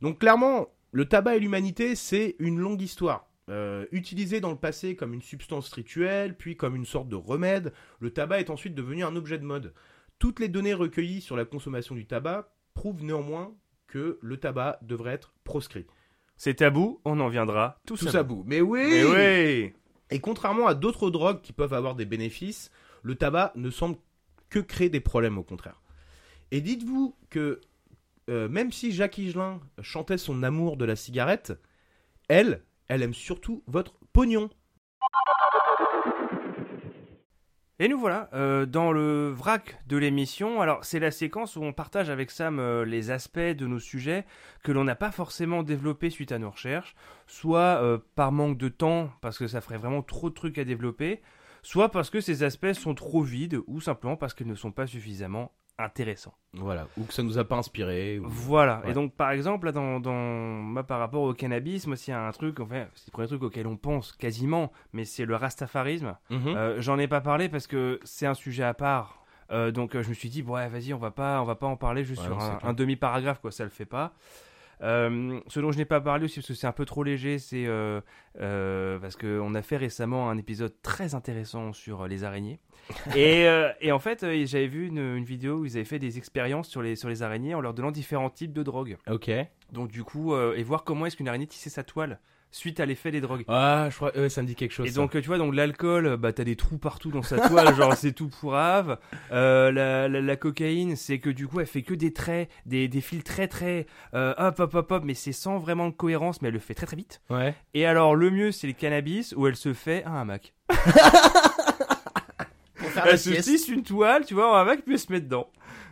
Donc clairement, le tabac et l'humanité, c'est une longue histoire. Euh, utilisé dans le passé comme une substance rituelle, puis comme une sorte de remède, le tabac est ensuite devenu un objet de mode. Toutes les données recueillies sur la consommation du tabac prouvent néanmoins que le tabac devrait être proscrit. C'est tabou, on en viendra tout, Tout ça. ça bout. Mais oui Mais oui Et contrairement à d'autres drogues qui peuvent avoir des bénéfices, le tabac ne semble que créer des problèmes au contraire. Et dites-vous que euh, même si Jacques Higelin chantait son amour de la cigarette, elle, elle aime surtout votre pognon. Et nous voilà euh, dans le vrac de l'émission. Alors c'est la séquence où on partage avec Sam euh, les aspects de nos sujets que l'on n'a pas forcément développés suite à nos recherches, soit par manque de temps parce que ça ferait vraiment trop de trucs à développer, soit parce que ces aspects sont trop vides ou simplement parce qu'ils ne sont pas suffisamment intéressants. Voilà, ou que ça nous a pas inspiré. ou- Voilà. Ouais. Et donc, par exemple, là, dans, dans, par rapport au cannabis, moi, s'il y a un truc, enfin, c'est le premier truc auquel on pense quasiment, mais c'est le rastafarisme. Mhm. Euh, J'en ai pas parlé parce que c'est un sujet à part. Euh, donc, euh, je me suis dit, ouais, vas-y, on va pas, on va pas en parler juste Ouais, sur un, un demi-paragraphe, quoi. Ça le fait pas. Euh, ce dont je n'ai pas parlé aussi parce que c'est un peu trop léger, c'est euh, euh, parce qu'on a fait récemment un épisode très intéressant sur les araignées. et, et en fait, j'avais vu une, une vidéo où ils avaient fait des expériences sur les, sur les araignées en leur donnant différents types de drogues. Ok. Donc du coup, et voir comment est-ce qu'une araignée tissait sa toile suite à l'effet des drogues. Ah, je crois, ouais, ça me dit quelque chose. Et ça. donc, euh, tu vois, donc l'alcool, euh, bah, t'as des trous partout dans sa toile, genre c'est tout pourrave. Euh, la, la, la cocaïne, c'est que du coup, elle fait que des traits, des, des fils très très euh, hop hop hop hop, mais c'est sans vraiment de cohérence, mais elle le fait très très vite. Ouais. Et alors, le mieux, c'est le cannabis où elle se fait un hamac. Elle se tisse une toile, tu vois, hamac, puis elle se met dedans.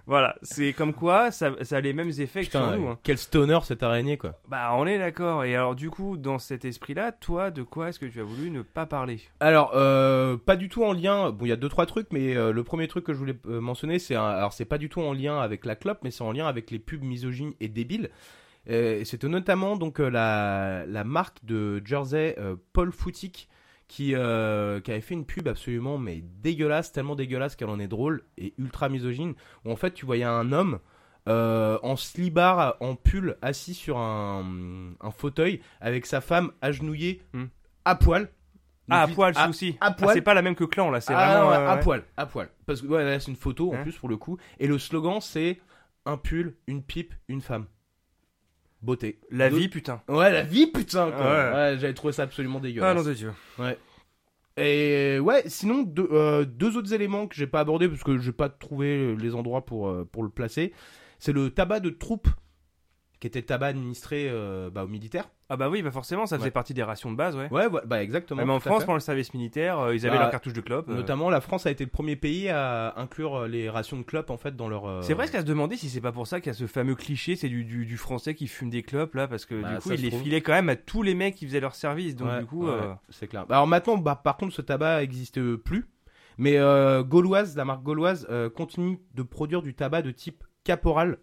Voilà, c'est comme quoi, ça, ça a les mêmes effets que nous. hein. quel stoner cette araignée quoi. Bah, on est d'accord. Et alors, du coup, dans cet esprit-là, toi, de quoi est-ce que tu as voulu ne pas parler? Alors, euh, pas du tout en lien. Bon, il y a deux trois trucs, mais euh, le premier truc que je voulais euh, mentionner, c'est un- alors c'est pas du tout en lien avec la clope, mais c'est en lien avec les pubs misogynes et débiles. Euh, C'était notamment donc euh, la, la marque de jersey euh, Paul Foutique qui, euh, qui avait fait une pub absolument mais dégueulasse, tellement dégueulasse qu'elle en est drôle et ultra misogyne. Où en fait tu voyais un homme euh, en slibard, en pull, assis sur un, un fauteuil avec sa femme agenouillée Hmm. à poil. Ah, à poil, souci. à Ah, poil. c'est pas la même que clan, là. C'est ah, vraiment. euh, à ouais. poil, à poil. Parce que ouais, là, c'est une photo en Hein plus pour le coup. Et le slogan c'est un pull, une pipe, une femme. Beauté. La Donc- vie, putain. Ouais, la vie, putain. Quoi. Ouais. Ouais, j'avais trouvé ça absolument Ah, dégueulasse. non de Dieu. Et ouais, sinon deux, euh, deux autres éléments que j'ai pas abordés parce que j'ai pas trouvé les endroits pour euh, pour le placer. C'est le tabac de troupe qui était le tabac administré euh, bah, aux militaires. Ah, bah oui, bah forcément, ça faisait Ouais. partie des rations de base, ouais. Ouais, ouais, bah exactement. Même en à France, pendant le service militaire, euh, ils avaient Bah, leur cartouche de clope. euh. Notamment, la France a été le premier pays à inclure euh, les rations de clopes en fait dans leur. euh, C'est vrai qu'à se demander si c'est pas pour ça qu'il y a ce fameux cliché, c'est du, du, du français qui fume des clopes là, parce que Bah, du coup il les trouve. filait quand même à tous les mecs qui faisaient leur service. Donc Ouais, du coup, ouais, c'est clair. Alors maintenant, bah, par contre, ce tabac n'existe plus. Mais Gauloise, la marque Gauloise, continue de produire du tabac de type caporal.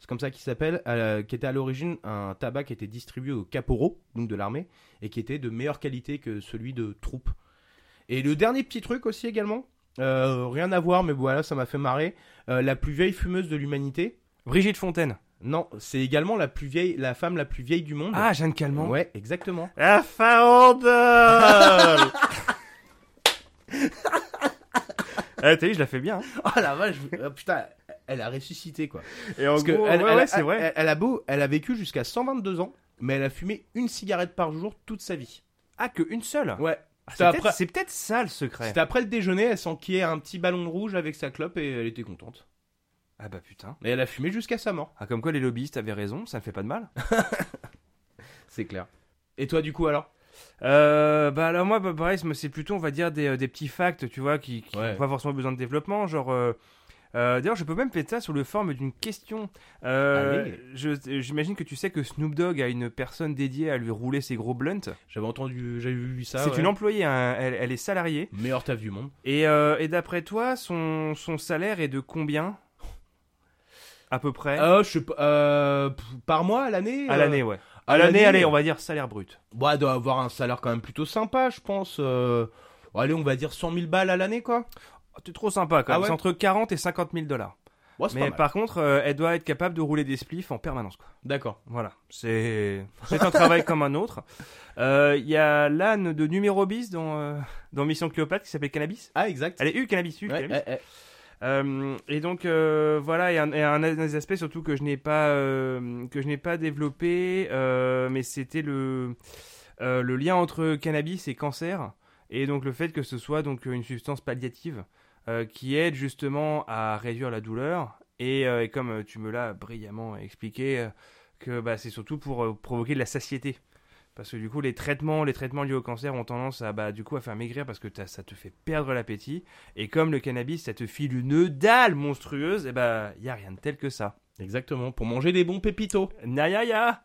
C'est comme ça qu'il s'appelle, euh, qui était à l'origine un tabac qui était distribué aux caporaux, donc de l'armée, et qui était de meilleure qualité que celui de troupe. Et le dernier petit truc aussi également, euh, rien à voir, mais voilà, ça m'a fait marrer. euh, la plus vieille fumeuse de l'humanité. Brigitte Fontaine. Non, c'est également la plus vieille, la femme la plus vieille du monde. Ah, Jeanne Calment. ouais, exactement. La farandole Eh, t'as vu, je la fais bien. hein. Oh la vache, euh, putain, elle a ressuscité quoi. Et en Parce que gros, elle, ouais, elle- ouais, c'est elle- vrai. Elle, a beau, elle a vécu jusqu'à 122 ans, mais elle a fumé une cigarette par jour toute sa vie. Ah, que une seule? Ouais. Ah, C'est après, peut-être c'est peut-être ça le secret. c'était après le déjeuner, elle s'enquillait un petit ballon rouge avec sa clope et elle était contente. Ah bah putain. Et elle a fumé jusqu'à sa mort, Ah, comme quoi les lobbyistes avaient raison, ça ne fait pas de mal. c'est clair. Et toi du coup alors? Euh, bah alors moi, bah, pareil, c'est plutôt, on va dire, des, euh, des petits facts, tu vois, qui n'ont Ouais. pas forcément besoin de développement. Genre, euh, euh, d'ailleurs, je peux même mettre ça sous le forme d'une question. Euh, je- J'imagine que tu sais que Snoop Dogg a une personne dédiée à lui rouler ses gros blunts. J'avais entendu, j'avais vu ça. c'est ouais. une employée, hein, elle, elle est salariée. Meilleur taf du monde. Et, euh, et d'après toi, son, son salaire est de combien? À peu près Euh, je sais pas, euh, p- par mois à l'année À l'année, ouais. à À l'année, allez, on va dire salaire brut. Bah, elle doit avoir un salaire quand même plutôt sympa, je pense. euh, Allez, on va dire 100 000 balles à l'année quoi. Oh, T'es trop sympa quand Ah même. ouais c'est entre 40 et 50 000 dollars. Ouais, Mais par contre, euh, elle doit être capable de rouler des spliffs en permanence. D'accord. Voilà, c'est un travail comme un autre. Euh, Il y a l'âne de numéro bis dans, euh, dans Mission Cléopâtre qui s'appelle Cannabis. Ah, exact. Elle est U, Cannabis, U, Ouais, Cannabis. Euh, et donc euh, voilà, il y a un, et un des aspects surtout que je n'ai pas euh, que je n'ai pas développé, euh, mais c'était le euh, le lien entre cannabis et cancer, et donc le fait que ce soit donc une substance palliative euh, qui aide justement à réduire la douleur Et, euh, et comme euh, tu me l'as brillamment expliqué, euh, que bah, c'est surtout pour provoquer de la satiété. Parce que du coup, les traitements, les traitements liés au cancer ont tendance à, bah, du coup, à faire maigrir parce que ça te fait perdre l'appétit. Et comme le cannabis, ça te file une dalle monstrueuse, et bah, y a rien de tel que ça. Exactement, pour manger des bons pépitos. Nayaya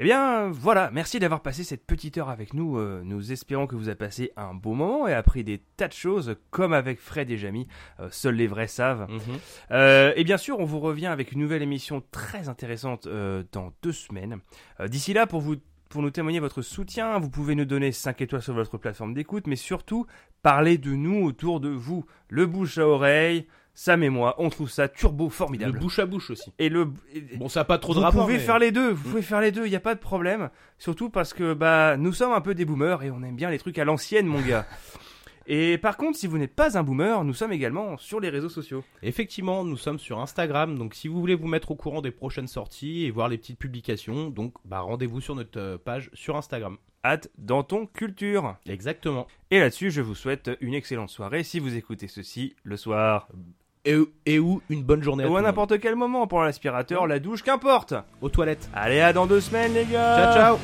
Eh bien, voilà, merci d'avoir passé cette petite heure avec nous. Euh, nous espérons que vous avez passé un beau moment et appris des tas de choses, comme avec Fred et Jamy. Euh, seuls les vrais savent. Mhm. Euh, et bien sûr, on vous revient avec une nouvelle émission très intéressante euh, dans deux semaines. Euh, D'ici là, pour vous pour nous témoigner votre soutien, vous pouvez nous donner 5 étoiles sur votre plateforme d'écoute, mais surtout, parlez de nous autour de vous. Le bouche à oreille, Sam et moi, on trouve ça turbo Le formidable. bouche à bouche aussi. Et le Bon, ça a pas trop de vous rapport. pouvez mais- faire les deux, vous pouvez faire les deux, il n'y a pas de problème. Surtout parce que bah nous sommes un peu des boomers et on aime bien les trucs à l'ancienne, mon gars. Et par contre, si vous n'êtes pas un boomer, nous sommes également sur les réseaux sociaux. Effectivement, nous sommes sur Instagram, donc si vous voulez vous mettre au courant des prochaines sorties et voir les petites publications, donc bah, rendez-vous sur notre euh, page sur Instagram. Hâte dans ton culture. Exactement. Et là-dessus, je vous souhaite une excellente soirée si vous écoutez ceci le soir. Et, et où une bonne journée à Ou à n'importe quel moment pour l'aspirateur, la douche, qu'importe. Aux toilettes. Allez, à dans deux semaines, les gars. Ciao, ciao